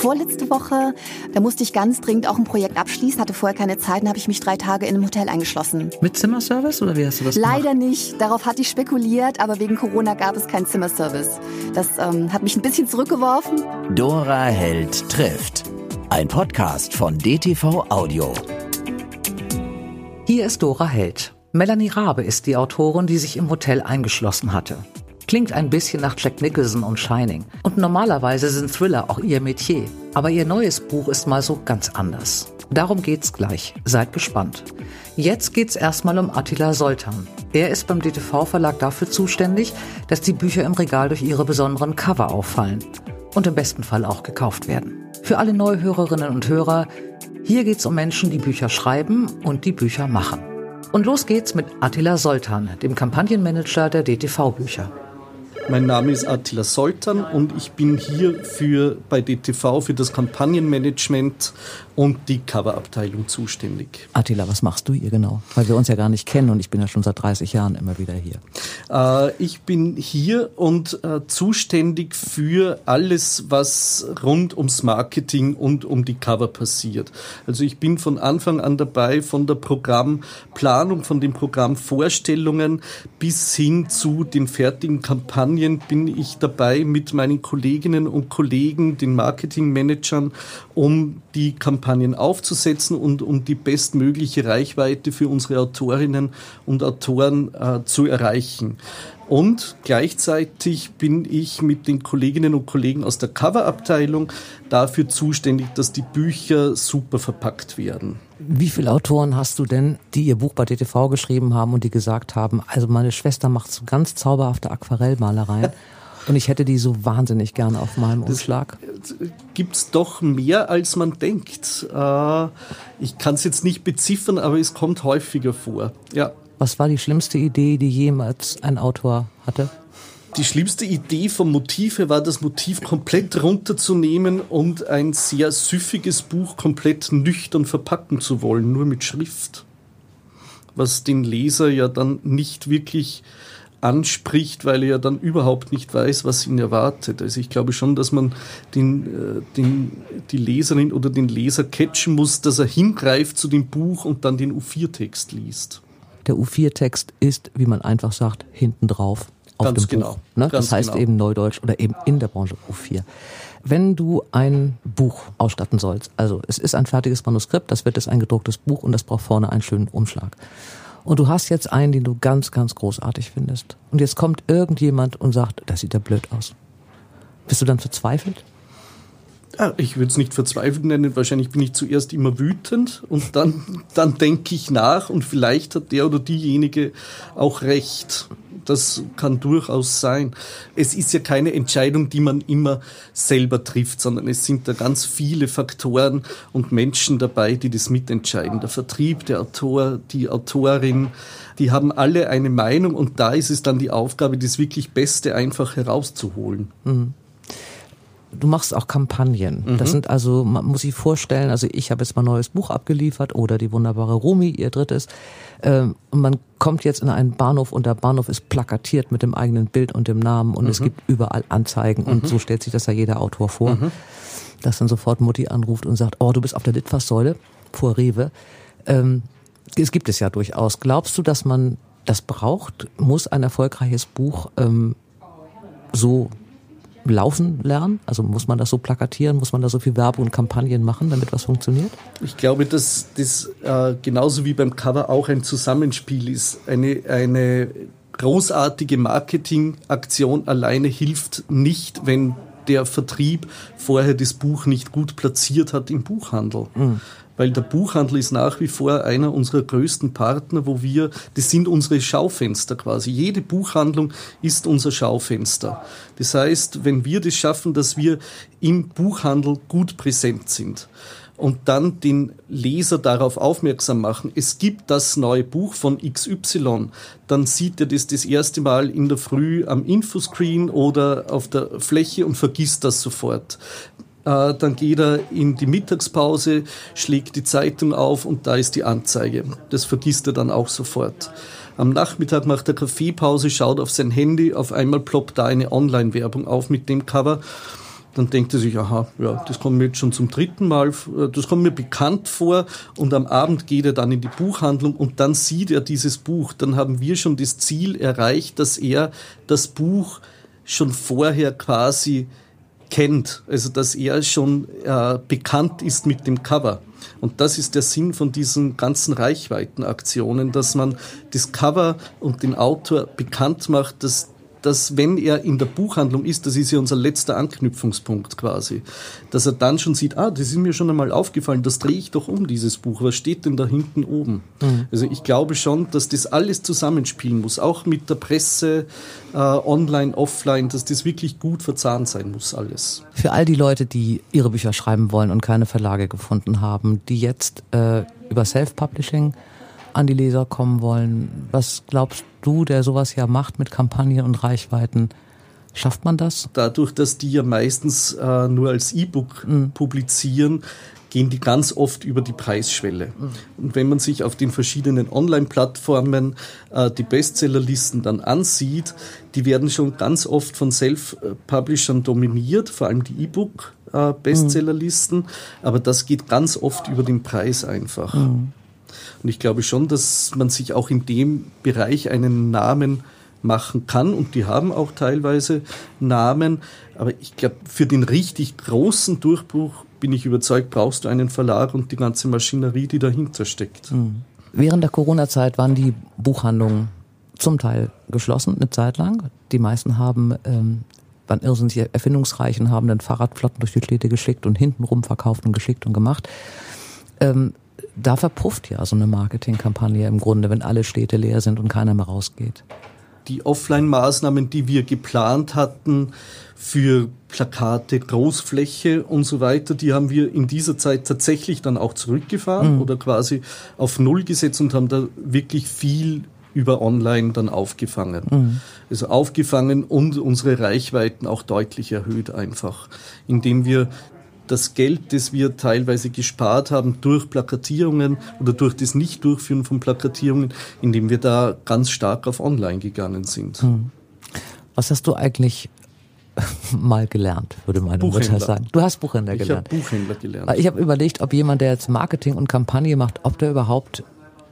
Vorletzte Woche, da musste ich ganz dringend auch ein Projekt abschließen, hatte vorher keine Zeit, dann habe ich mich drei Tage in einem Hotel eingeschlossen. Mit Zimmerservice oder wie hast du das gemacht? Leider nicht. Darauf hatte ich spekuliert, aber wegen Corona gab es keinen Zimmerservice. Das ähm, hat mich ein bisschen zurückgeworfen. Dora Held trifft. Ein Podcast von DTV Audio. Hier ist Dora Held. Melanie Rabe ist die Autorin, die sich im Hotel eingeschlossen hatte. Klingt ein bisschen nach Jack Nicholson und Shining. Und normalerweise sind Thriller auch ihr Metier. Aber ihr neues Buch ist mal so ganz anders. Darum geht's gleich. Seid gespannt. Jetzt geht's erstmal um Attila Soltan. Er ist beim DTV Verlag dafür zuständig, dass die Bücher im Regal durch ihre besonderen Cover auffallen. Und im besten Fall auch gekauft werden. Für alle Neuhörerinnen und Hörer, hier geht's um Menschen, die Bücher schreiben und die Bücher machen. Und los geht's mit Attila Soltan, dem Kampagnenmanager der DTV-Bücher. Mein Name ist Attila Soltan und ich bin hier für, bei DTV für das Kampagnenmanagement und die Coverabteilung zuständig. Attila, was machst du hier genau? Weil wir uns ja gar nicht kennen und ich bin ja schon seit 30 Jahren immer wieder hier. Äh, ich bin hier und äh, zuständig für alles, was rund ums Marketing und um die Cover passiert. Also ich bin von Anfang an dabei, von der Programmplanung, von den Programmvorstellungen bis hin zu den fertigen Kampagnen bin ich dabei mit meinen Kolleginnen und Kollegen, den Marketingmanagern, um die Kampagnen Kampagnen aufzusetzen und um die bestmögliche Reichweite für unsere Autorinnen und Autoren äh, zu erreichen. Und gleichzeitig bin ich mit den Kolleginnen und Kollegen aus der Coverabteilung dafür zuständig, dass die Bücher super verpackt werden. Wie viele Autoren hast du denn, die ihr Buch bei DTV geschrieben haben und die gesagt haben, also meine Schwester macht so ganz zauberhafte Aquarellmalereien Und ich hätte die so wahnsinnig gerne auf meinem Umschlag. Gibt es doch mehr, als man denkt. Äh, ich kann es jetzt nicht beziffern, aber es kommt häufiger vor. Ja. Was war die schlimmste Idee, die jemals ein Autor hatte? Die schlimmste Idee vom Motive war, das Motiv komplett runterzunehmen und ein sehr süffiges Buch komplett nüchtern verpacken zu wollen, nur mit Schrift. Was den Leser ja dann nicht wirklich anspricht, weil er ja dann überhaupt nicht weiß, was ihn erwartet. Also ich glaube schon, dass man den, äh, den, die Leserin oder den Leser catchen muss, dass er hingreift zu dem Buch und dann den U4-Text liest. Der U4-Text ist, wie man einfach sagt, hinten drauf auf Ganz dem genau. Buch. Ne? Das heißt genau. eben Neudeutsch oder eben in der Branche U4. Wenn du ein Buch ausstatten sollst, also es ist ein fertiges Manuskript, das wird jetzt ein gedrucktes Buch und das braucht vorne einen schönen Umschlag. Und du hast jetzt einen, den du ganz, ganz großartig findest. Und jetzt kommt irgendjemand und sagt, das sieht ja blöd aus. Bist du dann verzweifelt? Ah, ich würde es nicht verzweifelt nennen, wahrscheinlich bin ich zuerst immer wütend und dann, dann denke ich nach und vielleicht hat der oder diejenige auch recht. Das kann durchaus sein. Es ist ja keine Entscheidung, die man immer selber trifft, sondern es sind da ganz viele Faktoren und Menschen dabei, die das mitentscheiden. Der Vertrieb, der Autor, die Autorin, die haben alle eine Meinung und da ist es dann die Aufgabe, das wirklich Beste einfach herauszuholen. Du machst auch Kampagnen. Mhm. Das sind also, man muss sich vorstellen, also ich habe jetzt mal ein neues Buch abgeliefert oder die wunderbare Rumi, ihr drittes. Ähm, Und man kommt jetzt in einen Bahnhof und der Bahnhof ist plakatiert mit dem eigenen Bild und dem Namen und Mhm. es gibt überall Anzeigen und so stellt sich das ja jeder Autor vor, Mhm. dass dann sofort Mutti anruft und sagt, oh, du bist auf der Litfaßsäule vor Rewe. Ähm, es gibt es ja durchaus. Glaubst du, dass man das braucht? Muss ein erfolgreiches Buch ähm, so laufen lernen? Also muss man das so plakatieren? Muss man da so viel Werbung und Kampagnen machen, damit was funktioniert? Ich glaube, dass das äh, genauso wie beim Cover auch ein Zusammenspiel ist. Eine, eine großartige Marketingaktion alleine hilft nicht, wenn der Vertrieb vorher das Buch nicht gut platziert hat im Buchhandel. Weil der Buchhandel ist nach wie vor einer unserer größten Partner, wo wir, das sind unsere Schaufenster quasi. Jede Buchhandlung ist unser Schaufenster. Das heißt, wenn wir das schaffen, dass wir im Buchhandel gut präsent sind, und dann den Leser darauf aufmerksam machen, es gibt das neue Buch von XY, dann sieht er das das erste Mal in der Früh am Infoscreen oder auf der Fläche und vergisst das sofort. Äh, dann geht er in die Mittagspause, schlägt die Zeitung auf und da ist die Anzeige. Das vergisst er dann auch sofort. Am Nachmittag macht er Kaffeepause, schaut auf sein Handy, auf einmal ploppt da eine Online-Werbung auf mit dem Cover dann denkt er sich, aha, ja, das kommt mir jetzt schon zum dritten Mal, äh, das kommt mir bekannt vor und am Abend geht er dann in die Buchhandlung und dann sieht er dieses Buch. Dann haben wir schon das Ziel erreicht, dass er das Buch schon vorher quasi kennt, also dass er schon äh, bekannt ist mit dem Cover. Und das ist der Sinn von diesen ganzen Reichweitenaktionen, dass man das Cover und den Autor bekannt macht, dass dass wenn er in der Buchhandlung ist, das ist ja unser letzter Anknüpfungspunkt quasi, dass er dann schon sieht, ah, das ist mir schon einmal aufgefallen, das drehe ich doch um, dieses Buch, was steht denn da hinten oben? Mhm. Also ich glaube schon, dass das alles zusammenspielen muss, auch mit der Presse, äh, online, offline, dass das wirklich gut verzahnt sein muss alles. Für all die Leute, die ihre Bücher schreiben wollen und keine Verlage gefunden haben, die jetzt äh, über Self-Publishing an die Leser kommen wollen. Was glaubst du, der sowas ja macht mit Kampagnen und Reichweiten, schafft man das? Dadurch, dass die ja meistens äh, nur als E-Book mhm. publizieren, gehen die ganz oft über die Preisschwelle. Mhm. Und wenn man sich auf den verschiedenen Online-Plattformen äh, die Bestsellerlisten dann ansieht, die werden schon ganz oft von Self-Publishern dominiert, vor allem die E-Book-Bestsellerlisten, mhm. aber das geht ganz oft über den Preis einfach. Mhm. Und ich glaube schon, dass man sich auch in dem Bereich einen Namen machen kann und die haben auch teilweise Namen. Aber ich glaube, für den richtig großen Durchbruch bin ich überzeugt, brauchst du einen Verlag und die ganze Maschinerie, die dahinter steckt. Mhm. Während der Corona-Zeit waren die Buchhandlungen zum Teil geschlossen, eine Zeit lang. Die meisten haben ähm, waren irrsinnig erfindungsreich und haben dann Fahrradflotten durch die Städte geschickt und hintenrum verkauft und geschickt und gemacht. Ähm, da verpufft ja so eine Marketingkampagne im Grunde, wenn alle Städte leer sind und keiner mehr rausgeht. Die Offline-Maßnahmen, die wir geplant hatten für Plakate, Großfläche und so weiter, die haben wir in dieser Zeit tatsächlich dann auch zurückgefahren mhm. oder quasi auf Null gesetzt und haben da wirklich viel über Online dann aufgefangen. Mhm. Also aufgefangen und unsere Reichweiten auch deutlich erhöht einfach, indem wir das Geld, das wir teilweise gespart haben durch Plakatierungen oder durch das Nicht-Durchführen von Plakatierungen, indem wir da ganz stark auf Online gegangen sind. Hm. Was hast du eigentlich mal gelernt, würde meine Mutter sagen. Du hast Buchhändler gelernt. Ich habe Buchhändler gelernt. Ich habe überlegt, ob jemand, der jetzt Marketing und Kampagne macht, ob der überhaupt,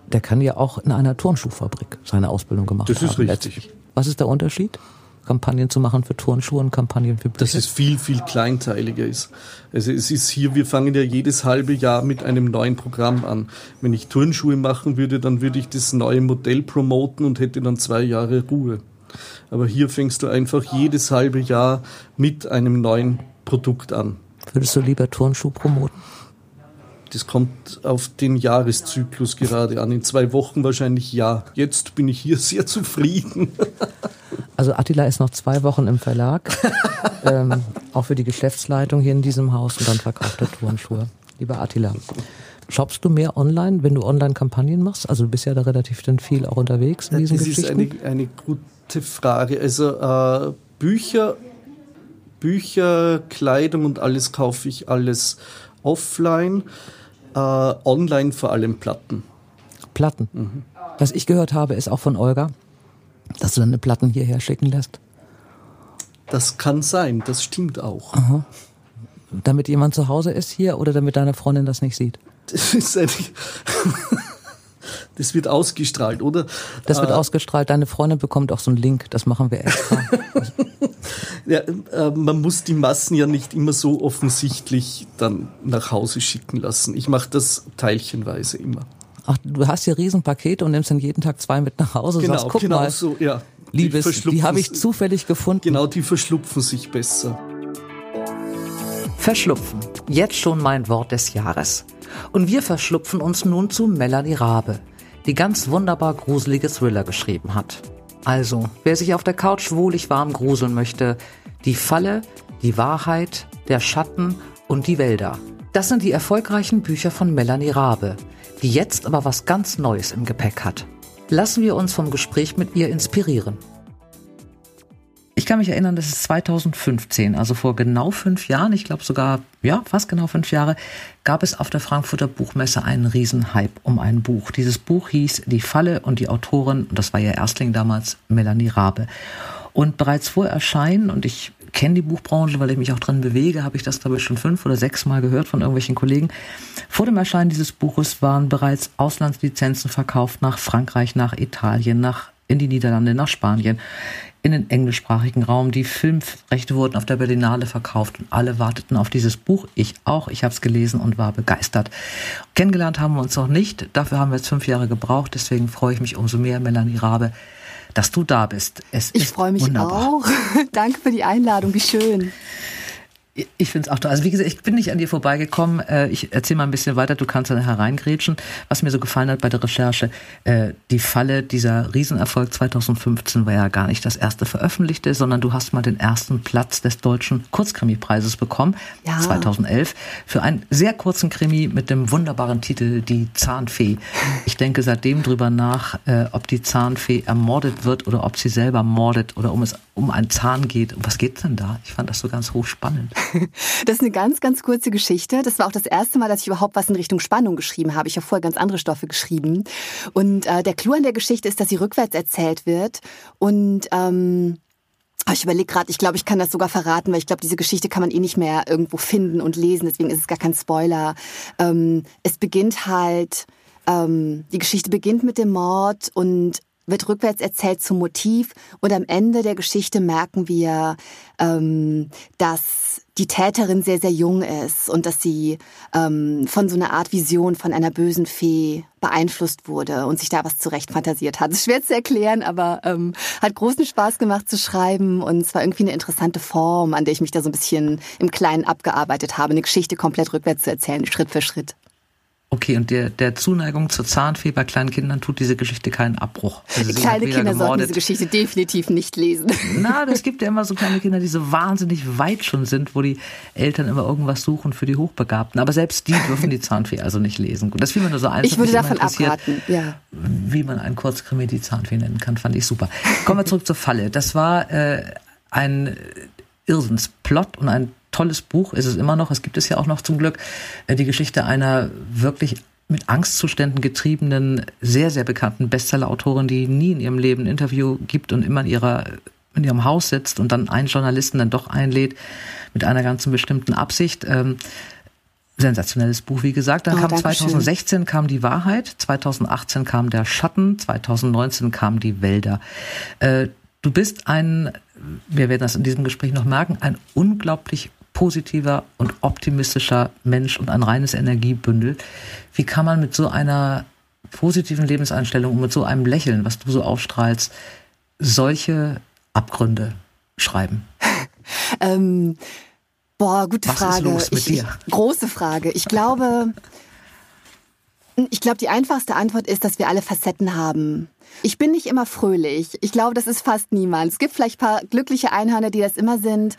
der kann ja auch in einer Turnschuhfabrik seine Ausbildung gemacht haben. Das ist richtig. Was ist der Unterschied? Kampagnen zu machen für Turnschuhe und Kampagnen für Bücher? Dass es viel, viel kleinteiliger ist. Also es ist hier, wir fangen ja jedes halbe Jahr mit einem neuen Programm an. Wenn ich Turnschuhe machen würde, dann würde ich das neue Modell promoten und hätte dann zwei Jahre Ruhe. Aber hier fängst du einfach jedes halbe Jahr mit einem neuen Produkt an. Würdest du lieber Turnschuh promoten? Das kommt auf den Jahreszyklus gerade an. In zwei Wochen wahrscheinlich ja. Jetzt bin ich hier sehr zufrieden. Also Attila ist noch zwei Wochen im Verlag, ähm, auch für die Geschäftsleitung hier in diesem Haus und dann verkauft er Turnschuhe. Lieber Attila, shoppst du mehr online, wenn du Online-Kampagnen machst? Also du bist ja da relativ dann viel auch unterwegs in diesen das Geschichten. Das ist eine, eine gute Frage. Also äh, Bücher, Bücher, Kleidung und alles kaufe ich alles offline. Äh, online vor allem Platten. Platten. Mhm. Was ich gehört habe, ist auch von Olga, dass du deine Platten hierher schicken lässt. Das kann sein, das stimmt auch. Aha. Damit jemand zu Hause ist hier oder damit deine Freundin das nicht sieht? Das ist eigentlich. Das wird ausgestrahlt, oder? Das wird äh, ausgestrahlt. Deine Freundin bekommt auch so einen Link. Das machen wir extra. ja, äh, man muss die Massen ja nicht immer so offensichtlich dann nach Hause schicken lassen. Ich mache das teilchenweise immer. Ach, du hast hier Riesenpakete und nimmst dann jeden Tag zwei mit nach Hause. Genau, sagst, guck genau mal, so, ja. Liebes, die, die habe ich zufällig gefunden. Genau, die verschlupfen sich besser. Verschlupfen. Jetzt schon mein Wort des Jahres. Und wir verschlupfen uns nun zu Melanie Rabe, die ganz wunderbar gruselige Thriller geschrieben hat. Also, wer sich auf der Couch wohlig warm gruseln möchte, die Falle, die Wahrheit, der Schatten und die Wälder. Das sind die erfolgreichen Bücher von Melanie Rabe, die jetzt aber was ganz Neues im Gepäck hat. Lassen wir uns vom Gespräch mit ihr inspirieren kann mich erinnern, das ist 2015, also vor genau fünf Jahren, ich glaube sogar, ja, fast genau fünf Jahre, gab es auf der Frankfurter Buchmesse einen Riesenhype um ein Buch. Dieses Buch hieß Die Falle und die Autorin, und das war ihr Erstling damals, Melanie Rabe. Und bereits vor Erscheinen, und ich kenne die Buchbranche, weil ich mich auch drin bewege, habe ich das, glaube ich, schon fünf oder sechs Mal gehört von irgendwelchen Kollegen. Vor dem Erscheinen dieses Buches waren bereits Auslandslizenzen verkauft nach Frankreich, nach Italien, nach in die Niederlande, nach Spanien, in den englischsprachigen Raum. Die Filmrechte wurden auf der Berlinale verkauft und alle warteten auf dieses Buch. Ich auch. Ich habe es gelesen und war begeistert. Kennengelernt haben wir uns noch nicht. Dafür haben wir jetzt fünf Jahre gebraucht. Deswegen freue ich mich umso mehr, Melanie Rabe, dass du da bist. Es ich freue mich wunderbar. auch. Danke für die Einladung. Wie schön. Ich finde es auch toll. Also wie gesagt, ich bin nicht an dir vorbeigekommen. Äh, ich erzähle mal ein bisschen weiter, du kannst dann hereingrätschen. Was mir so gefallen hat bei der Recherche, äh, die Falle dieser Riesenerfolg 2015 war ja gar nicht das erste veröffentlichte, sondern du hast mal den ersten Platz des deutschen Kurzkrimi-Preises bekommen, ja. 2011, für einen sehr kurzen Krimi mit dem wunderbaren Titel Die Zahnfee. Ich denke seitdem drüber nach, äh, ob die Zahnfee ermordet wird oder ob sie selber mordet oder um es um einen Zahn geht. Um was geht denn da? Ich fand das so ganz hochspannend. Das ist eine ganz, ganz kurze Geschichte. Das war auch das erste Mal, dass ich überhaupt was in Richtung Spannung geschrieben habe. Ich habe vorher ganz andere Stoffe geschrieben. Und äh, der Clou an der Geschichte ist, dass sie rückwärts erzählt wird. Und ähm, ah, ich überlege gerade, ich glaube, ich kann das sogar verraten, weil ich glaube, diese Geschichte kann man eh nicht mehr irgendwo finden und lesen. Deswegen ist es gar kein Spoiler. Ähm, es beginnt halt, ähm, die Geschichte beginnt mit dem Mord und wird rückwärts erzählt zum Motiv und am Ende der Geschichte merken wir, ähm, dass die Täterin sehr, sehr jung ist und dass sie ähm, von so einer Art Vision von einer bösen Fee beeinflusst wurde und sich da was zurecht fantasiert hat. Schwer zu erklären, aber ähm, hat großen Spaß gemacht zu schreiben und es war irgendwie eine interessante Form, an der ich mich da so ein bisschen im Kleinen abgearbeitet habe, eine Geschichte komplett rückwärts zu erzählen, Schritt für Schritt. Okay, und der, der Zuneigung zur Zahnfee bei kleinen Kindern tut diese Geschichte keinen Abbruch. Also kleine Kinder gemordet. sollten diese Geschichte definitiv nicht lesen. Na, es gibt ja immer so kleine Kinder, die so wahnsinnig weit schon sind, wo die Eltern immer irgendwas suchen für die Hochbegabten. Aber selbst die dürfen die Zahnfee also nicht lesen. Das fiel mir nur so ein. Ich würde davon abraten, ja. Wie man einen Kurzkrimi die Zahnfee nennen kann, fand ich super. Kommen wir zurück zur Falle. Das war äh, ein Irrsinnsplot und ein tolles Buch ist es immer noch. Es gibt es ja auch noch zum Glück. Äh, die Geschichte einer wirklich mit Angstzuständen getriebenen, sehr, sehr bekannten Bestseller-Autorin, die nie in ihrem Leben ein Interview gibt und immer in ihrer in ihrem Haus sitzt und dann einen Journalisten dann doch einlädt mit einer ganz bestimmten Absicht. Ähm, sensationelles Buch, wie gesagt. Dann oh, kam 2016 schön. kam die Wahrheit, 2018 kam der Schatten, 2019 kam die Wälder. Äh, du bist ein, wir werden das in diesem Gespräch noch merken, ein unglaublich positiver und optimistischer Mensch und ein reines Energiebündel. Wie kann man mit so einer positiven Lebenseinstellung und mit so einem Lächeln, was du so aufstrahlst, solche Abgründe schreiben? ähm, boah, gute was Frage. Ist los mit ich, dir? Ich, große Frage. Ich glaube, ich glaube, die einfachste Antwort ist, dass wir alle Facetten haben. Ich bin nicht immer fröhlich. Ich glaube, das ist fast niemand. Es gibt vielleicht paar glückliche Einhörner, die das immer sind.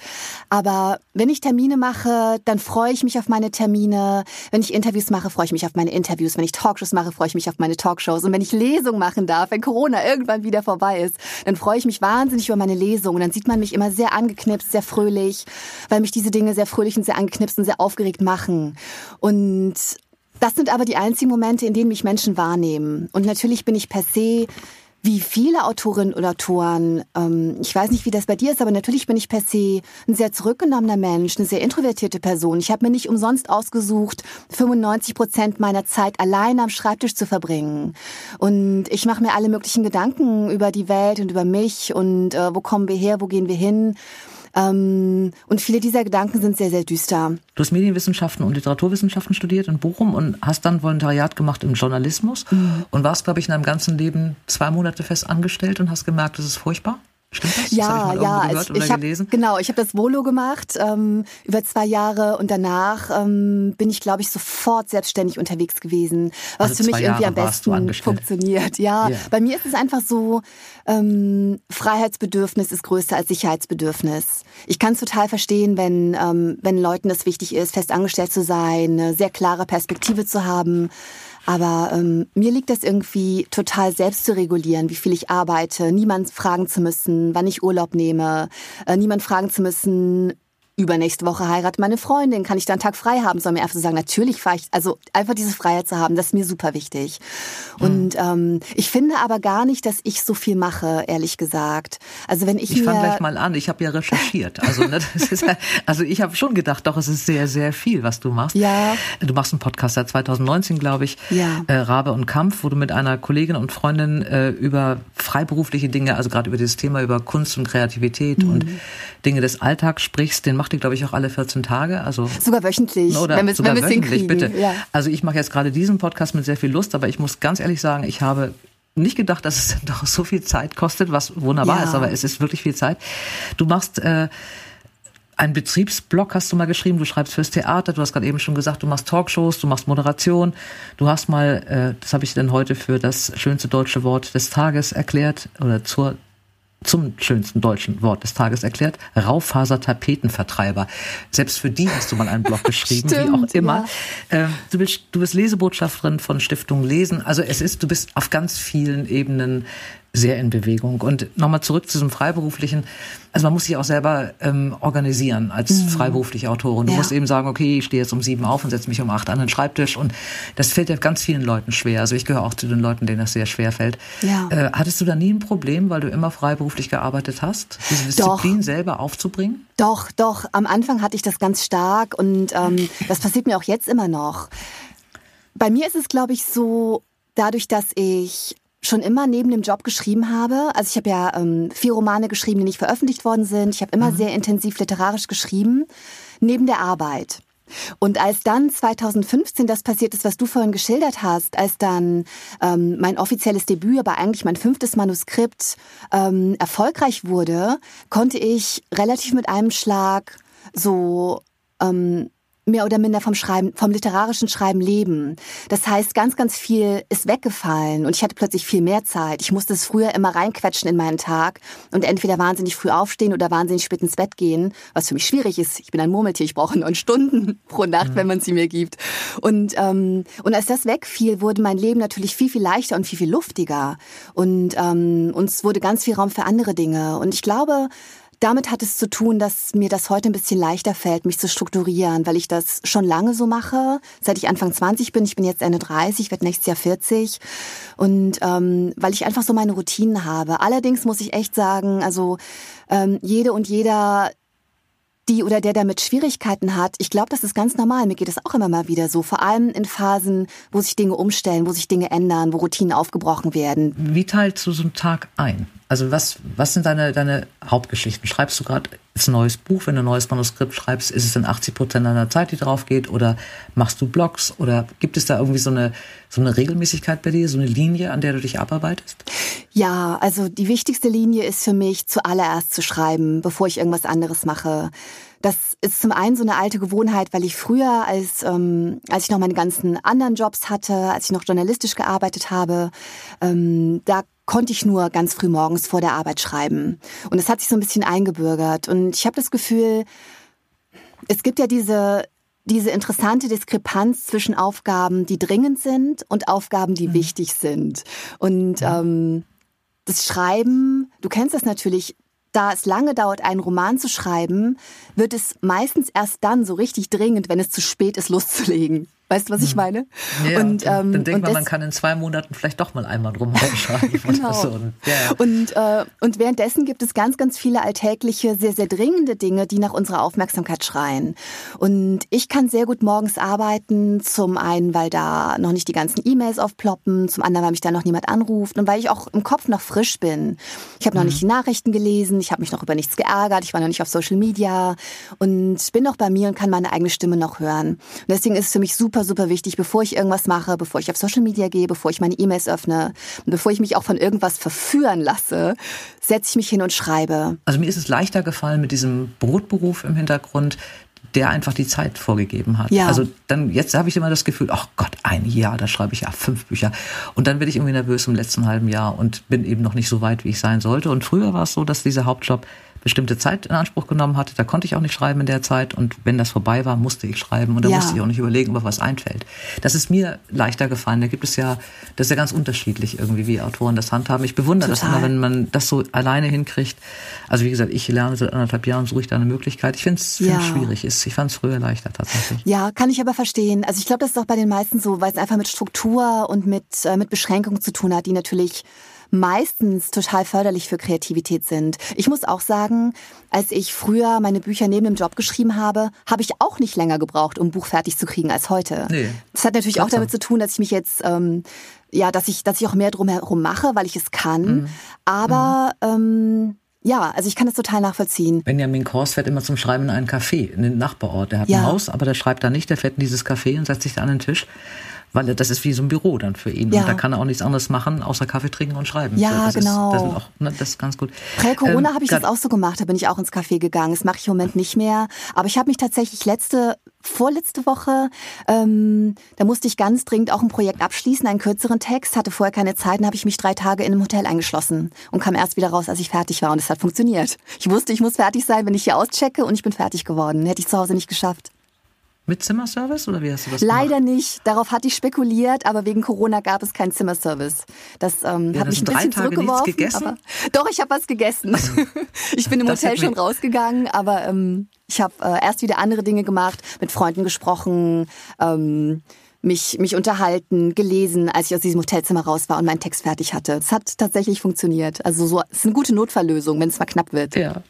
Aber wenn ich Termine mache, dann freue ich mich auf meine Termine. Wenn ich Interviews mache, freue ich mich auf meine Interviews. Wenn ich Talkshows mache, freue ich mich auf meine Talkshows. Und wenn ich Lesungen machen darf, wenn Corona irgendwann wieder vorbei ist, dann freue ich mich wahnsinnig über meine Lesungen. Und dann sieht man mich immer sehr angeknipst, sehr fröhlich, weil mich diese Dinge sehr fröhlich und sehr angeknipst und sehr aufgeregt machen. Und das sind aber die einzigen Momente, in denen mich Menschen wahrnehmen. Und natürlich bin ich per se wie viele Autorinnen oder Autoren, ähm, ich weiß nicht, wie das bei dir ist, aber natürlich bin ich per se ein sehr zurückgenommener Mensch, eine sehr introvertierte Person. Ich habe mir nicht umsonst ausgesucht, 95 Prozent meiner Zeit allein am Schreibtisch zu verbringen. Und ich mache mir alle möglichen Gedanken über die Welt und über mich und äh, wo kommen wir her, wo gehen wir hin. Ähm, und viele dieser Gedanken sind sehr, sehr düster. Du hast Medienwissenschaften und Literaturwissenschaften studiert in Bochum und hast dann Volontariat gemacht im Journalismus mhm. und warst, glaube ich, in deinem ganzen Leben zwei Monate fest angestellt und hast gemerkt, das ist furchtbar. Stimmt das? Ja, das ja. Ich, ich hab, genau, ich habe das Volo gemacht ähm, über zwei Jahre und danach ähm, bin ich, glaube ich, sofort selbstständig unterwegs gewesen, was also für mich irgendwie am besten funktioniert. Ja, yeah. bei mir ist es einfach so, ähm, Freiheitsbedürfnis ist größer als Sicherheitsbedürfnis. Ich kann es total verstehen, wenn ähm, wenn Leuten das wichtig ist, fest angestellt zu sein, eine sehr klare Perspektive zu haben. Aber ähm, mir liegt das irgendwie total selbst zu regulieren, wie viel ich arbeite, niemand fragen zu müssen, wann ich Urlaub nehme, äh, niemand fragen zu müssen, übernächste Woche heiratet meine Freundin, kann ich da einen Tag frei haben, sondern mir einfach zu sagen, natürlich fahre ich, also einfach diese Freiheit zu haben, das ist mir super wichtig. Mhm. Und ähm, ich finde aber gar nicht, dass ich so viel mache, ehrlich gesagt. Also wenn ich Ich fange gleich mal an, ich habe ja recherchiert. Also, ne, ist, also ich habe schon gedacht, doch, es ist sehr, sehr viel, was du machst. Ja. Du machst einen Podcast seit 2019, glaube ich, ja. äh, Rabe und Kampf, wo du mit einer Kollegin und Freundin äh, über freiberufliche Dinge, also gerade über dieses Thema, über Kunst und Kreativität mhm. und Dinge des Alltags sprichst. Den macht ihr, glaube ich, auch alle 14 Tage. Also sogar wöchentlich, oder wenn wir sogar wenn wöchentlich, bitte. Ja. Also ich mache jetzt gerade diesen Podcast mit sehr viel Lust, aber ich muss ganz ehrlich sagen, ich habe nicht gedacht, dass es doch so viel Zeit kostet, was wunderbar Ja. ist, aber es ist wirklich viel Zeit. Du machst äh, einen Betriebsblog, hast du mal geschrieben, du schreibst fürs Theater, du hast gerade eben schon gesagt, du machst Talkshows, du machst Moderation, du hast mal, äh, das habe ich dann heute für das schönste deutsche Wort des Tages erklärt oder zur zum schönsten deutschen Wort des Tages erklärt, Raufaser-Tapetenvertreiber. Selbst für die hast du mal einen Blog geschrieben, wie auch Stimmt, immer. Ähm, du, bist, du bist Lesebotschafterin von Stiftung Lesen. Also es ist, du bist auf ganz vielen Ebenen sehr in Bewegung. Und nochmal zurück zu diesem Freiberuflichen. Also man muss sich auch selber ähm, organisieren als freiberufliche Autorin. Du Ja. musst eben sagen, okay, ich stehe jetzt um sieben auf und setze mich um acht an den Schreibtisch. Und das fällt ja ganz vielen Leuten schwer. Also ich gehöre auch zu den Leuten, denen das sehr schwer fällt. Ja. Äh, hattest du da nie ein Problem, weil du immer freiberuflich gearbeitet hast, diese Disziplin selber aufzubringen? Doch, doch. Am Anfang hatte ich das ganz stark und ähm, das passiert mir auch jetzt immer noch. Bei mir ist es, glaube ich, so, dadurch, dass ich schon immer neben dem Job geschrieben habe. Also ich habe ja ähm, vier Romane geschrieben, die nicht veröffentlicht worden sind. Ich habe immer sehr intensiv literarisch geschrieben, neben der Arbeit. Und als dann 2015 das passiert ist, was du vorhin geschildert hast, als dann ähm, mein offizielles Debüt, aber eigentlich mein fünftes Manuskript ähm, erfolgreich wurde, konnte ich relativ mit einem Schlag so ähm, mehr oder minder vom Schreiben, vom literarischen Schreiben leben. Das heißt, ganz, ganz viel ist weggefallen und ich hatte plötzlich viel mehr Zeit. Ich musste es früher immer reinquetschen in meinen Tag und entweder wahnsinnig früh aufstehen oder wahnsinnig spät ins Bett gehen, was für mich schwierig ist. Ich bin ein Murmeltier, ich brauche neun Stunden pro Nacht, wenn man sie mir gibt. Und, ähm, und als das wegfiel, wurde mein Leben natürlich viel, viel leichter und viel, viel luftiger. Und ähm, uns wurde ganz viel Raum für andere Dinge. Und ich glaube, damit hat es zu tun, dass mir das heute ein bisschen leichter fällt, mich zu strukturieren, weil ich das schon lange so mache, seit ich Anfang 20 bin. Ich bin jetzt Ende 30, werde nächstes Jahr 40. Und ähm, weil ich einfach so meine Routinen habe. Allerdings muss ich echt sagen, also ähm, jede und jeder, die oder der damit Schwierigkeiten hat, ich glaube, das ist ganz normal. Mir geht es auch immer mal wieder so. Vor allem in Phasen, wo sich Dinge umstellen, wo sich Dinge ändern, wo Routinen aufgebrochen werden. Wie teilst du so einen Tag ein? Also was, was sind deine, deine Hauptgeschichten? Schreibst du gerade ein neues Buch, wenn du ein neues Manuskript schreibst, ist es in 80 Prozent deiner Zeit, die drauf geht? Oder machst du Blogs? Oder gibt es da irgendwie so eine, so eine Regelmäßigkeit bei dir, so eine Linie, an der du dich abarbeitest? Ja, also die wichtigste Linie ist für mich, zuallererst zu schreiben, bevor ich irgendwas anderes mache. Das ist zum einen so eine alte Gewohnheit, weil ich früher, als, ähm, als ich noch meine ganzen anderen Jobs hatte, als ich noch journalistisch gearbeitet habe, ähm, da konnte ich nur ganz früh morgens vor der Arbeit schreiben. Und es hat sich so ein bisschen eingebürgert. Und ich habe das Gefühl, es gibt ja diese diese interessante Diskrepanz zwischen Aufgaben, die dringend sind und Aufgaben, die wichtig sind. Und ähm, das Schreiben, du kennst das natürlich, da es lange dauert, einen Roman zu schreiben, wird es meistens erst dann so richtig dringend, wenn es zu spät ist, loszulegen. Weißt du, was ich meine? und, ähm, dann denkt man, man kann in zwei Monaten vielleicht doch mal einmal drum schreiben Genau. oder so. Und, ja. Und, äh, und währenddessen gibt es ganz, ganz viele alltägliche, sehr, sehr dringende Dinge, die nach unserer Aufmerksamkeit schreien. Und ich kann sehr gut morgens arbeiten, zum einen, weil da noch nicht die ganzen E-Mails aufploppen, zum anderen, weil mich da noch niemand anruft und weil ich auch im Kopf noch frisch bin. Ich habe noch nicht die Nachrichten gelesen, ich habe mich noch über nichts geärgert, ich war noch nicht auf Social Media und bin noch bei mir und kann meine eigene Stimme noch hören. Und deswegen ist es für mich super, super wichtig, bevor ich irgendwas mache, bevor ich auf Social Media gehe, bevor ich meine E-Mails öffne und bevor ich mich auch von irgendwas verführen lasse, setze ich mich hin und schreibe. Also mir ist es leichter gefallen mit diesem Brotberuf im Hintergrund, der einfach die Zeit vorgegeben hat. Ja. Also dann jetzt habe ich immer das Gefühl, ach Gott, ein Jahr, da schreibe ich ja fünf Bücher. Und dann bin ich irgendwie nervös im letzten halben Jahr und bin eben noch nicht so weit, wie ich sein sollte. Und früher war es so, dass dieser Hauptjob bestimmte Zeit in Anspruch genommen hatte. Da konnte ich auch nicht schreiben in der Zeit. Und wenn das vorbei war, musste ich schreiben. Und da ja. musste ich auch nicht überlegen, ob was einfällt. Das ist mir leichter gefallen. Da gibt es ja, das ist ja ganz unterschiedlich irgendwie, wie Autoren das handhaben. Ich bewundere Total. das immer, wenn man das so alleine hinkriegt. Also wie gesagt, ich lerne seit anderthalb Jahren, suche ich da eine Möglichkeit. Ich finde es ja. schwierig. Ich fand es früher leichter tatsächlich. Ja, kann ich aber verstehen. Also ich glaube, das ist auch bei den meisten so, weil es einfach mit Struktur und mit, äh, mit Beschränkungen zu tun hat, die natürlich meistens total förderlich für Kreativität sind. Ich muss auch sagen, als ich früher meine Bücher neben dem Job geschrieben habe, habe ich auch nicht länger gebraucht, um ein Buch fertig zu kriegen als heute. Nee. Das hat natürlich auch damit zu tun, dass ich mich jetzt ähm, ja, dass ich, dass ich auch mehr drumherum mache, weil ich es kann. Mhm. Aber mhm. ähm, ja, also ich kann das total nachvollziehen. Benjamin Kors fährt immer zum Schreiben in einen Café, in den Nachbarort. Der hat ja. ein Haus, aber der schreibt da nicht. Der fährt in dieses Café und setzt sich da an den Tisch weil das ist wie so ein Büro dann für ihn. Ja. Und da kann er auch nichts anderes machen, außer Kaffee trinken und schreiben. Ja, so, das genau. Ist, das, ist auch, ne, das ist ganz gut. Prä-Corona ähm, habe ich das auch so gemacht, da bin ich auch ins Café gegangen. Das mache ich im Moment nicht mehr. Aber ich habe mich tatsächlich letzte, vorletzte Woche, ähm, da musste ich ganz dringend auch ein Projekt abschließen, einen kürzeren Text, hatte vorher keine Zeit, dann habe ich mich drei Tage in einem Hotel eingeschlossen und kam erst wieder raus, als ich fertig war. Und es hat funktioniert. Ich wusste, ich muss fertig sein, wenn ich hier auschecke und ich bin fertig geworden. Hätte ich zu Hause nicht geschafft. Mit Zimmerservice oder wie hast du das Leider gemacht? nicht. Darauf hatte ich spekuliert, aber wegen Corona gab es keinen Zimmerservice. Das ähm, ja, hat mich ein bisschen Tage zurückgeworfen. gegessen? Aber, doch, ich habe was gegessen. ich bin im Hotel schon rausgegangen, aber ähm, ich habe äh, erst wieder andere Dinge gemacht, mit Freunden gesprochen. Ähm, mich, mich unterhalten, gelesen, als ich aus diesem Hotelzimmer raus war und meinen Text fertig hatte. Es hat tatsächlich funktioniert. Also so, es ist eine gute Notfalllösung, wenn es mal knapp wird. Ja.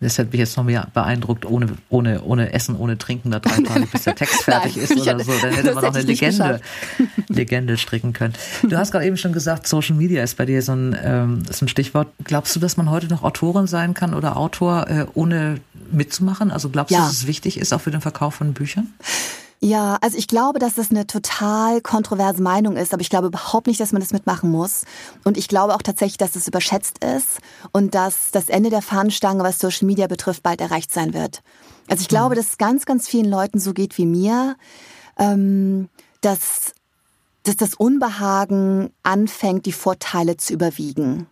Das hat mich jetzt noch mehr beeindruckt, ohne, ohne, ohne Essen, ohne Trinken, da drei Tage, bis der Text fertig ist oder so. Dann hätte man noch eine Legende, Legende stricken können. Du hast gerade eben schon gesagt, Social Media ist bei dir so ein, ähm, ist ein Stichwort. Glaubst du, dass man heute noch Autorin sein kann oder Autor, äh, ohne mitzumachen? Also glaubst ja. du, dass es wichtig ist, auch für den Verkauf von Büchern? Ja, also ich glaube, dass das eine total kontroverse Meinung ist, aber ich glaube überhaupt nicht, dass man das mitmachen muss. Und ich glaube auch tatsächlich, dass es überschätzt ist und dass das Ende der Fahnenstange, was Social Media betrifft, bald erreicht sein wird. Also ich glaube, mhm. dass es ganz, ganz vielen Leuten so geht wie mir, ähm, dass, dass das Unbehagen anfängt, die Vorteile zu überwiegen.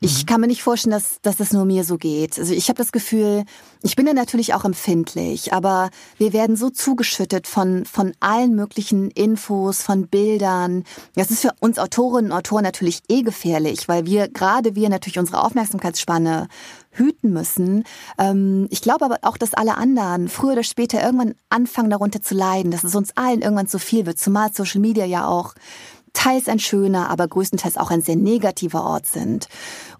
Ich mhm. kann mir nicht vorstellen, dass, dass das nur mir so geht. Also ich habe das Gefühl, ich bin ja natürlich auch empfindlich, aber wir werden so zugeschüttet von, von allen möglichen Infos, von Bildern. Das ist für uns Autorinnen und Autoren natürlich eh gefährlich, weil wir, gerade wir natürlich unsere Aufmerksamkeitsspanne hüten müssen. Ähm, ich glaube aber auch, dass alle anderen früher oder später irgendwann anfangen, darunter zu leiden, dass es uns allen irgendwann zu viel wird, zumal Social Media ja auch teils ein schöner, aber größtenteils auch ein sehr negativer Ort sind.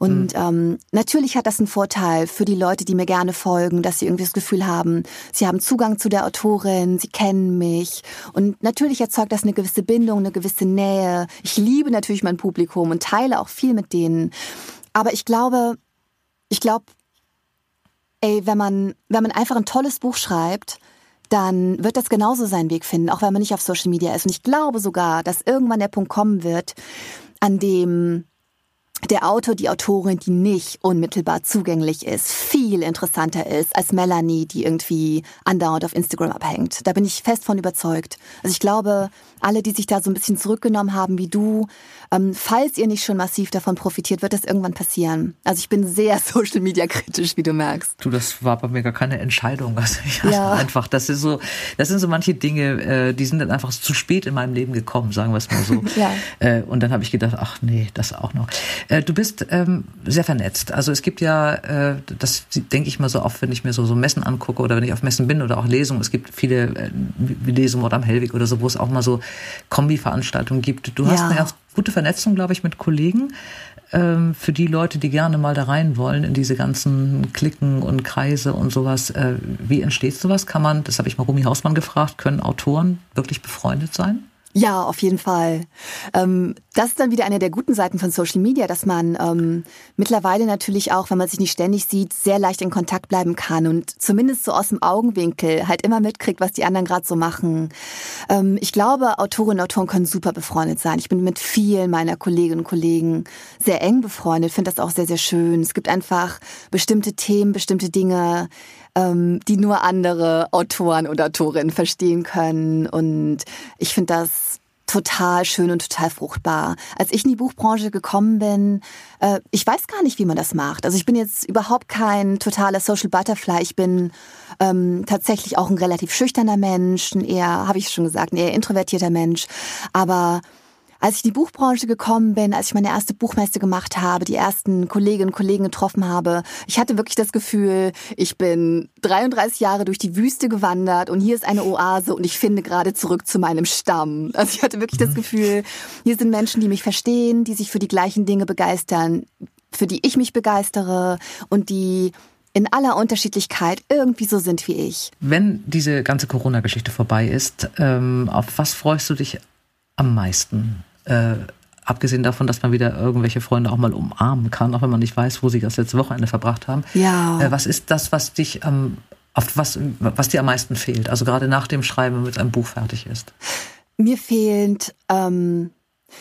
Und mhm. ähm, natürlich hat das einen Vorteil für die Leute, die mir gerne folgen, dass sie irgendwie das Gefühl haben, sie haben Zugang zu der Autorin, sie kennen mich. Und natürlich erzeugt das eine gewisse Bindung, eine gewisse Nähe. Ich liebe natürlich mein Publikum und teile auch viel mit denen. Aber ich glaube, ich glaube, ey, wenn man, wenn man einfach ein tolles Buch schreibt, dann wird das genauso seinen Weg finden, auch wenn man nicht auf Social Media ist. Und ich glaube sogar, dass irgendwann der Punkt kommen wird, an dem der Autor, die Autorin, die nicht unmittelbar zugänglich ist, viel interessanter ist als Melanie, die irgendwie andauernd auf Instagram abhängt. Da bin ich fest von überzeugt. Also ich glaube, alle, die sich da so ein bisschen zurückgenommen haben wie du, ähm, falls ihr nicht schon massiv davon profitiert, wird das irgendwann passieren. Also ich bin sehr Social Media kritisch, wie du merkst. Du, das war bei mir gar keine Entscheidung. Also ich ja. einfach, das ist so, das sind so manche Dinge, äh, die sind dann einfach zu spät in meinem Leben gekommen, sagen wir es mal so. ja. Äh, und dann habe ich gedacht, ach nee, das auch noch. Äh, du bist ähm, sehr vernetzt. Also es gibt ja, äh, das denke ich mal so oft, wenn ich mir so, so Messen angucke oder wenn ich auf Messen bin oder auch Lesungen. Es gibt viele äh, Lesungen oder am Hellweg oder so, wo es auch mal so Kombi-Veranstaltungen gibt. Du hast eine ganz gute Vernetzung, glaube ich, mit Kollegen. Ähm, für die Leute, die gerne mal da rein wollen in diese ganzen Klicken und Kreise und sowas. Äh, wie entsteht sowas? Kann man, das habe ich mal Rumi Hausmann gefragt, können Autoren wirklich befreundet sein? Ja, auf jeden Fall. Ähm, das ist dann wieder eine der guten Seiten von Social Media, dass man ähm, mittlerweile natürlich auch, wenn man sich nicht ständig sieht, sehr leicht in Kontakt bleiben kann und zumindest so aus dem Augenwinkel halt immer mitkriegt, was die anderen gerade so machen. Ähm, ich glaube, Autorinnen und Autoren können super befreundet sein. Ich bin mit vielen meiner Kolleginnen und Kollegen sehr eng befreundet, finde das auch sehr, sehr schön. Es gibt einfach bestimmte Themen, bestimmte Dinge, ähm, die nur andere Autoren und Autorinnen verstehen können. Und ich finde das total schön und total fruchtbar. Als ich in die Buchbranche gekommen bin, äh, ich weiß gar nicht, wie man das macht. Also ich bin jetzt überhaupt kein totaler Social Butterfly. Ich bin ähm, tatsächlich auch ein relativ schüchterner Mensch, ein eher, habe ich schon gesagt, ein eher introvertierter Mensch. Aber als ich in die Buchbranche gekommen bin, als ich meine erste Buchmesse gemacht habe, die ersten Kolleginnen und Kollegen getroffen habe, ich hatte wirklich das Gefühl, ich bin 33 Jahre durch die Wüste gewandert und hier ist eine Oase und ich finde gerade zurück zu meinem Stamm. Also ich hatte wirklich das mhm. Gefühl, hier sind Menschen, die mich verstehen, die sich für die gleichen Dinge begeistern, für die ich mich begeistere und die in aller Unterschiedlichkeit irgendwie so sind wie ich. Wenn diese ganze Corona-Geschichte vorbei ist, ähm, auf was freust du dich am meisten? Äh, abgesehen davon, dass man wieder irgendwelche Freunde auch mal umarmen kann, auch wenn man nicht weiß, wo sie das letzte Wochenende verbracht haben. Ja. Äh, was ist das, was dich am, auf was, was dir am meisten fehlt? Also gerade nach dem Schreiben, wenn mit einem Buch fertig ist. Mir fehlt, ähm,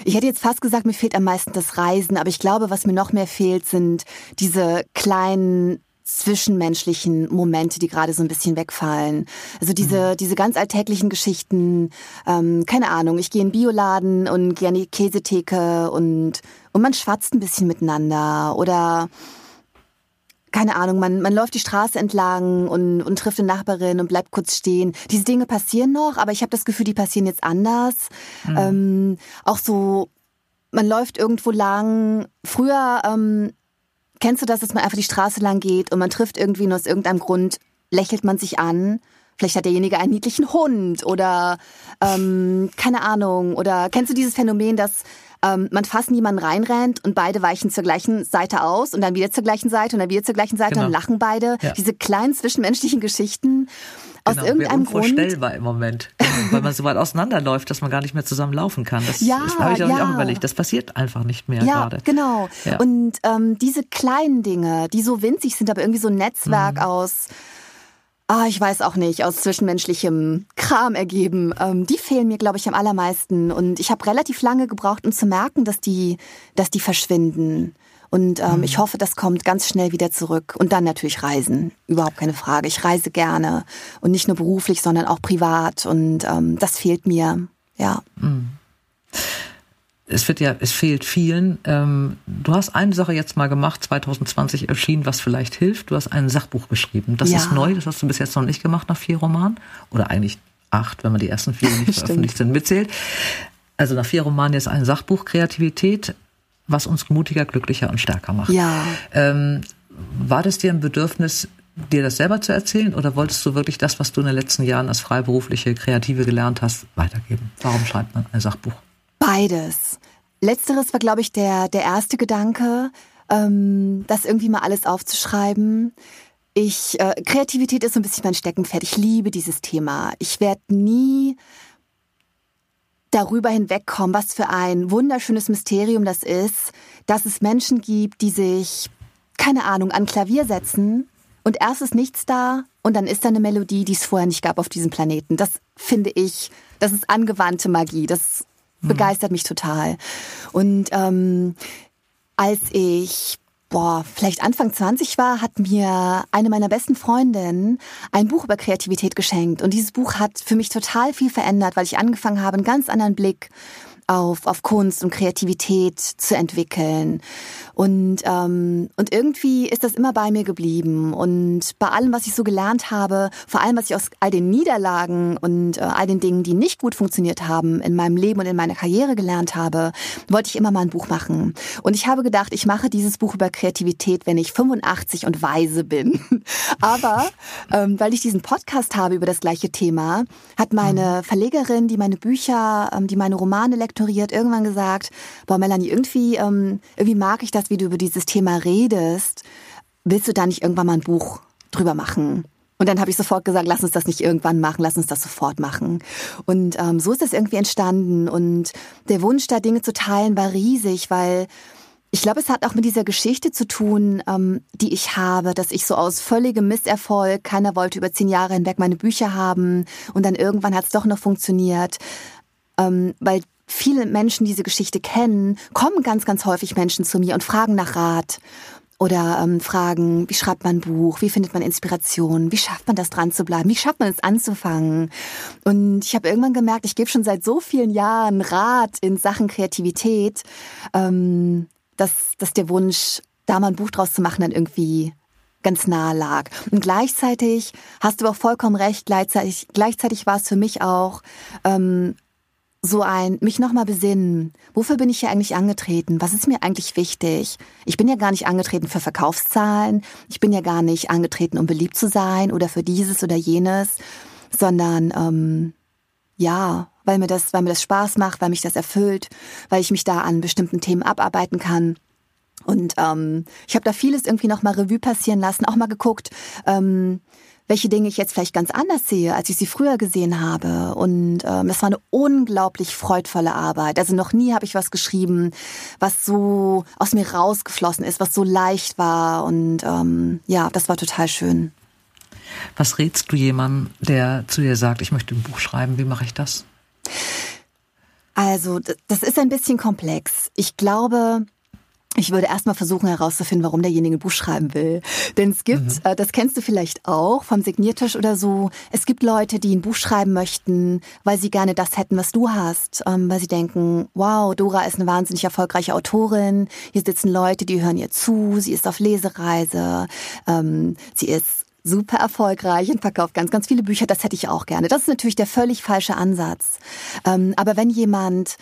ich hätte jetzt fast gesagt, mir fehlt am meisten das Reisen, aber ich glaube, was mir noch mehr fehlt, sind diese kleinen zwischenmenschlichen Momente, die gerade so ein bisschen wegfallen. Also diese, mhm. diese ganz alltäglichen Geschichten, ähm, keine Ahnung, ich gehe in den Bioladen und gehe an die Käsetheke und, und man schwatzt ein bisschen miteinander oder keine Ahnung, man, man läuft die Straße entlang und, und trifft eine Nachbarin und bleibt kurz stehen. Diese Dinge passieren noch, aber ich habe das Gefühl, die passieren jetzt anders. Mhm. Ähm, auch so, man läuft irgendwo lang. Früher ähm, Kennst du das, dass man einfach die Straße lang geht und man trifft irgendwie nur aus irgendeinem Grund, lächelt man sich an? Vielleicht hat derjenige einen niedlichen Hund oder ähm, keine Ahnung. Oder kennst du dieses Phänomen, dass ähm, man fast niemanden reinrennt und beide weichen zur gleichen Seite aus und dann wieder zur gleichen Seite und dann wieder zur gleichen Seite genau. und lachen beide? Ja. Diese kleinen zwischenmenschlichen Geschichten. Aus genau, irgendeinem Grund. Unvorstellbar im Moment. Genau, weil man so weit auseinanderläuft, dass man gar nicht mehr zusammen laufen kann. Das, ja, das habe ich auch, ja. auch überlegt. Das passiert einfach nicht mehr ja, gerade. Genau. Ja. Und ähm, diese kleinen Dinge, die so winzig sind, aber irgendwie so ein Netzwerk mhm. aus ah, ich weiß auch nicht, aus zwischenmenschlichem Kram ergeben, ähm, die fehlen mir, glaube ich, am allermeisten. Und ich habe relativ lange gebraucht, um zu merken, dass die, dass die verschwinden. Und ähm, mhm. ich hoffe, das kommt ganz schnell wieder zurück. Und dann natürlich Reisen. Überhaupt keine Frage. Ich reise gerne. Und nicht nur beruflich, sondern auch privat. Und ähm, das fehlt mir. Ja. Mhm. Es wird ja, es fehlt vielen. Ähm, du hast eine Sache jetzt mal gemacht, 2020 erschienen, was vielleicht hilft. Du hast ein Sachbuch geschrieben. Das ja. ist neu, das hast du bis jetzt noch nicht gemacht nach vier Romanen. Oder eigentlich acht, wenn man die ersten vier nicht veröffentlicht sind, mitzählt. Also nach vier Romanen ist ein Sachbuch Kreativität was uns mutiger, glücklicher und stärker macht. Ja. Ähm, war das dir ein Bedürfnis, dir das selber zu erzählen oder wolltest du wirklich das, was du in den letzten Jahren als freiberufliche Kreative gelernt hast, weitergeben? Warum schreibt man ein Sachbuch? Beides. Letzteres war, glaube ich, der, der erste Gedanke, ähm, das irgendwie mal alles aufzuschreiben. Ich, äh, Kreativität ist so ein bisschen mein Steckenpferd. Ich liebe dieses Thema. Ich werde nie darüber hinwegkommen, was für ein wunderschönes Mysterium das ist, dass es Menschen gibt, die sich, keine Ahnung, an Klavier setzen und erst ist nichts da und dann ist da eine Melodie, die es vorher nicht gab auf diesem Planeten. Das finde ich, das ist angewandte Magie. Das. Begeistert mich total. Und ähm, als ich boah, vielleicht Anfang 20 war, hat mir eine meiner besten Freundinnen ein Buch über Kreativität geschenkt. Und dieses Buch hat für mich total viel verändert, weil ich angefangen habe, einen ganz anderen Blick auf, auf Kunst und Kreativität zu entwickeln. Und, ähm, und irgendwie ist das immer bei mir geblieben. Und bei allem, was ich so gelernt habe, vor allem, was ich aus all den Niederlagen und äh, all den Dingen, die nicht gut funktioniert haben, in meinem Leben und in meiner Karriere gelernt habe, wollte ich immer mal ein Buch machen. Und ich habe gedacht, ich mache dieses Buch über Kreativität, wenn ich 85 und weise bin. Aber ähm, weil ich diesen Podcast habe über das gleiche Thema, hat meine mhm. Verlegerin, die meine Bücher, ähm, die meine Romane lektoriert, irgendwann gesagt, boah, Melanie, irgendwie, ähm, irgendwie mag ich das wie du über dieses Thema redest, willst du da nicht irgendwann mal ein Buch drüber machen? Und dann habe ich sofort gesagt, lass uns das nicht irgendwann machen, lass uns das sofort machen. Und ähm, so ist das irgendwie entstanden. Und der Wunsch, da Dinge zu teilen, war riesig, weil ich glaube, es hat auch mit dieser Geschichte zu tun, ähm, die ich habe, dass ich so aus völligem Misserfolg, keiner wollte über zehn Jahre hinweg meine Bücher haben und dann irgendwann hat es doch noch funktioniert, ähm, weil viele Menschen diese Geschichte kennen, kommen ganz, ganz häufig Menschen zu mir und fragen nach Rat. oder ähm, fragen, wie schreibt man ein Buch, wie findet man Inspiration, wie schafft man das dran zu bleiben, wie schafft man es anzufangen. Und ich habe irgendwann gemerkt, ich gebe schon seit so vielen Jahren Rat in Sachen Kreativität, ähm, dass, dass der Wunsch, da mal ein Buch draus zu machen, dann irgendwie ganz nahe lag. Und gleichzeitig hast du auch vollkommen recht, gleichzeitig, gleichzeitig war es für mich auch ähm, so ein, mich nochmal besinnen. Wofür bin ich hier eigentlich angetreten? Was ist mir eigentlich wichtig? Ich bin ja gar nicht angetreten für Verkaufszahlen. Ich bin ja gar nicht angetreten, um beliebt zu sein oder für dieses oder jenes, sondern, ähm, ja, weil mir das, weil mir das Spaß macht, weil mich das erfüllt, weil ich mich da an bestimmten Themen abarbeiten kann. Und ähm, ich habe da vieles irgendwie noch mal Revue passieren lassen, auch mal geguckt, ähm, welche Dinge ich jetzt vielleicht ganz anders sehe, als ich sie früher gesehen habe. Und ähm, das war eine unglaublich freudvolle Arbeit. Also noch nie habe ich was geschrieben, was so aus mir rausgeflossen ist, was so leicht war. Und ähm, ja, das war total schön. Was rätst du jemandem, der zu dir sagt, ich möchte ein Buch schreiben? Wie mache ich das? Also, das ist ein bisschen komplex. Ich glaube, ich würde erstmal versuchen herauszufinden, warum derjenige ein Buch schreiben will. Denn es gibt, mhm. äh, das kennst du vielleicht auch vom Signiertisch oder so, es gibt Leute, die ein Buch schreiben möchten, weil sie gerne das hätten, was du hast. Ähm, weil sie denken, wow, Dora ist eine wahnsinnig erfolgreiche Autorin, hier sitzen Leute, die hören ihr zu, sie ist auf Lesereise, ähm, sie ist super erfolgreich und verkauft ganz, ganz viele Bücher. Das hätte ich auch gerne. Das ist natürlich der völlig falsche Ansatz. Ähm, aber wenn jemand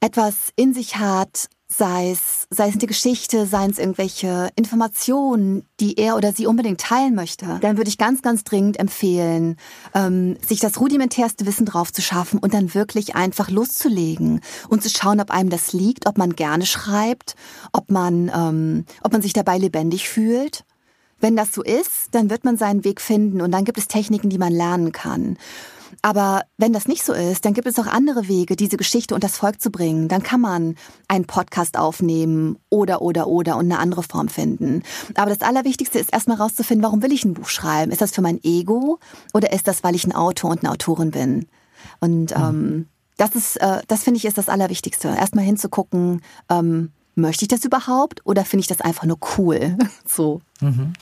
etwas in sich hat, sei es, sei es eine Geschichte, seien es irgendwelche Informationen, die er oder sie unbedingt teilen möchte, dann würde ich ganz, ganz dringend empfehlen, ähm, sich das rudimentärste Wissen drauf zu schaffen und dann wirklich einfach loszulegen und zu schauen, ob einem das liegt, ob man gerne schreibt, ob man, ähm, ob man sich dabei lebendig fühlt. Wenn das so ist, dann wird man seinen Weg finden und dann gibt es Techniken, die man lernen kann. Aber wenn das nicht so ist, dann gibt es auch andere Wege, diese Geschichte unters Volk zu bringen. Dann kann man einen Podcast aufnehmen oder, oder, oder und eine andere Form finden. Aber das Allerwichtigste ist erstmal rauszufinden, warum will ich ein Buch schreiben? Ist das für mein Ego oder ist das, weil ich ein Autor und eine Autorin bin? Und mhm. ähm, das ist, äh, das finde ich ist das Allerwichtigste. Erstmal hinzugucken, ähm, möchte ich das überhaupt oder finde ich das einfach nur cool? so. Mhm.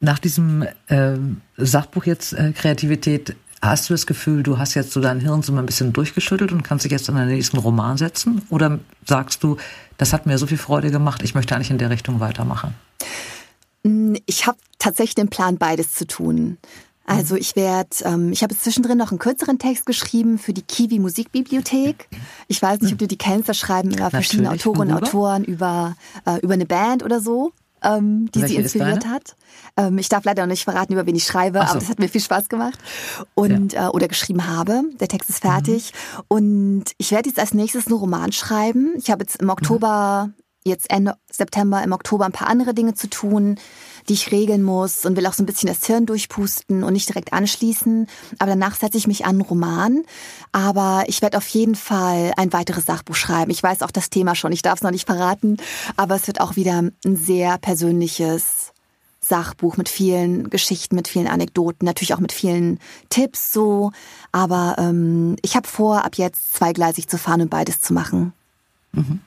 Nach diesem äh, Sachbuch jetzt äh, Kreativität, hast du das Gefühl, du hast jetzt so dein Hirn so mal ein bisschen durchgeschüttelt und kannst dich jetzt an den nächsten Roman setzen? Oder sagst du, das hat mir so viel Freude gemacht, ich möchte eigentlich in der Richtung weitermachen? Hm, ich habe tatsächlich den Plan, beides zu tun. Also ich werde, ähm, ich habe zwischendrin noch einen kürzeren Text geschrieben für die Kiwi Musikbibliothek. Ich weiß nicht, ob du die kennst, da schreiben immer verschiedene Autorinnen und Autoren über, äh, über eine Band oder so ähm, die sie inspiriert hat. Ähm, ich darf leider noch nicht verraten, über wen ich schreibe, so. aber das hat mir viel Spaß gemacht. Und ja. äh, oder geschrieben habe. Der Text ist fertig. Mhm. Und ich werde jetzt als nächstes einen Roman schreiben. Ich habe jetzt im Oktober mhm jetzt Ende September, im Oktober ein paar andere Dinge zu tun, die ich regeln muss und will auch so ein bisschen das Hirn durchpusten und nicht direkt anschließen. Aber danach setze ich mich an einen Roman. Aber ich werde auf jeden Fall ein weiteres Sachbuch schreiben. Ich weiß auch das Thema schon, ich darf es noch nicht verraten, aber es wird auch wieder ein sehr persönliches Sachbuch mit vielen Geschichten, mit vielen Anekdoten, natürlich auch mit vielen Tipps so. Aber ähm, ich habe vor, ab jetzt zweigleisig zu fahren und beides zu machen. Mhm.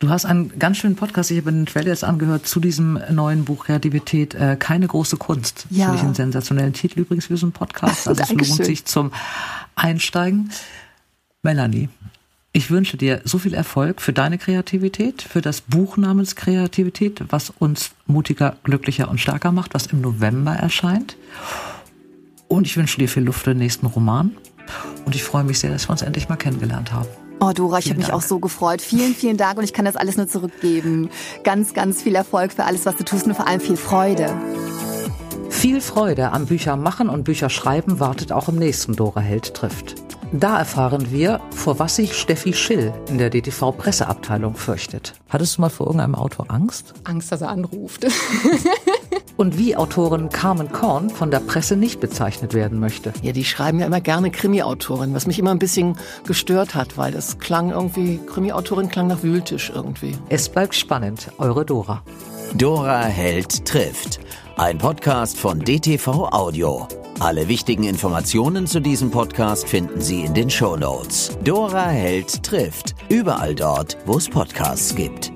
Du hast einen ganz schönen Podcast, ich habe den Trailer jetzt angehört, zu diesem neuen Buch Kreativität, äh, keine große Kunst. Ja. Finde ich einen sensationellen Titel übrigens für so einen Podcast. Also es lohnt sich zum Einsteigen. Melanie, ich wünsche dir so viel Erfolg für deine Kreativität, für das Buch namens Kreativität, was uns mutiger, glücklicher und stärker macht, was im November erscheint. Und ich wünsche dir viel Luft für den nächsten Roman. Und ich freue mich sehr, dass wir uns endlich mal kennengelernt haben. Oh, Dora, ich habe mich auch so gefreut. Vielen, vielen Dank und ich kann das alles nur zurückgeben. Ganz, ganz viel Erfolg für alles, was du tust und vor allem viel Freude. Viel Freude am Büchermachen und Bücherschreiben wartet auch im nächsten Dora Held trifft. Da erfahren wir, vor was sich Steffi Schill in der DTV-Presseabteilung fürchtet. Hattest du mal vor irgendeinem Autor Angst? Angst, dass er anruft. und wie Autorin Carmen Korn von der Presse nicht bezeichnet werden möchte. Ja, die schreiben ja immer gerne Krimi-Autorin, was mich immer ein bisschen gestört hat, weil das klang irgendwie, Krimi-Autorin klang nach Wühltisch irgendwie. Es bleibt spannend, eure Dora. Dora Held trifft. Ein Podcast von DTV Audio. Alle wichtigen Informationen zu diesem Podcast finden Sie in den Show Notes. Dora Held trifft. Überall dort, wo es Podcasts gibt.